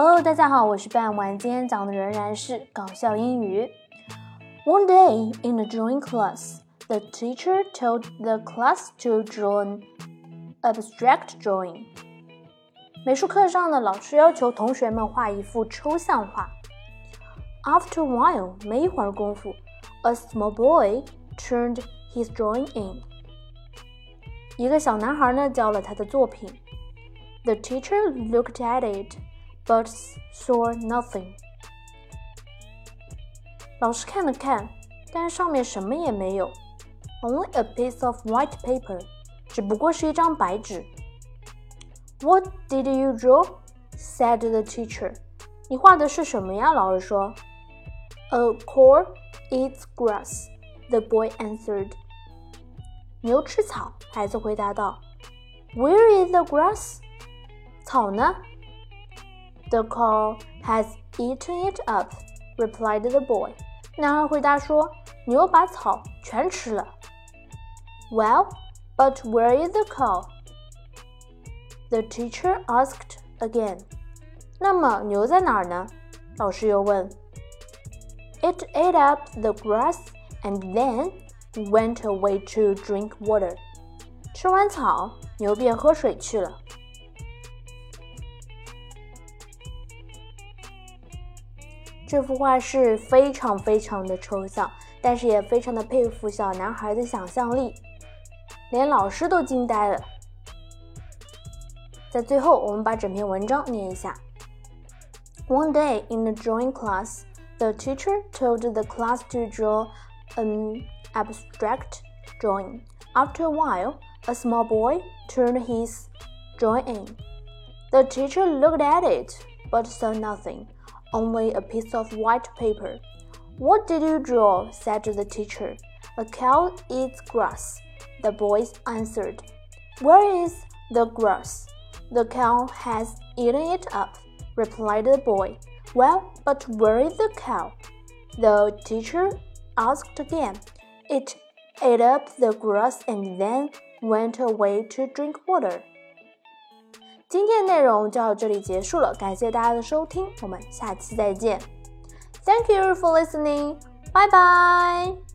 Hello，大家好，我是半晚，今天讲的仍然是搞笑英语。One day in the drawing class, the teacher told the class to draw an abstract drawing. 美术课上呢，老师要求同学们画一幅抽象画。After a while，没一会儿功夫，a small boy turned his drawing in. 一个小男孩呢交了他的作品。The teacher looked at it, but saw nothing. 老师看了看，但上面什么也没有，only a piece of white paper，只不过是一张白纸。What did you draw? said the teacher. 你画的是什么呀？老师说。A cow eats grass. The boy answered. 牛吃草，孩子回答道。Where is the grass? 草呢 ？The cow has eaten it up, replied the boy. 男孩回答说：“牛把草全吃了。” Well, but where is the cow? The teacher asked again. 那么牛在哪儿呢？老师又问。It ate up the grass and then went away to drink water. 吃完草，牛便喝水去了。 这幅画是非常非常的抽象，但是也非常的佩服小男孩的想象力，连老师都惊呆了。在最后，我们把整篇文章念一下。One day in the drawing class, the teacher told the class to draw an abstract drawing. After a while, a small boy turned his drawing in. The teacher looked at it, but saw nothing only a piece of white paper. What did you draw? said the teacher. A cow eats grass. The boys answered. Where is the grass? The cow has eaten it up, replied the boy. Well, but where is the cow? The teacher asked again. It ate up the grass and then went away to drink water. 今天的内容就到这里结束了，感谢大家的收听，我们下期再见。Thank you for listening. Bye bye.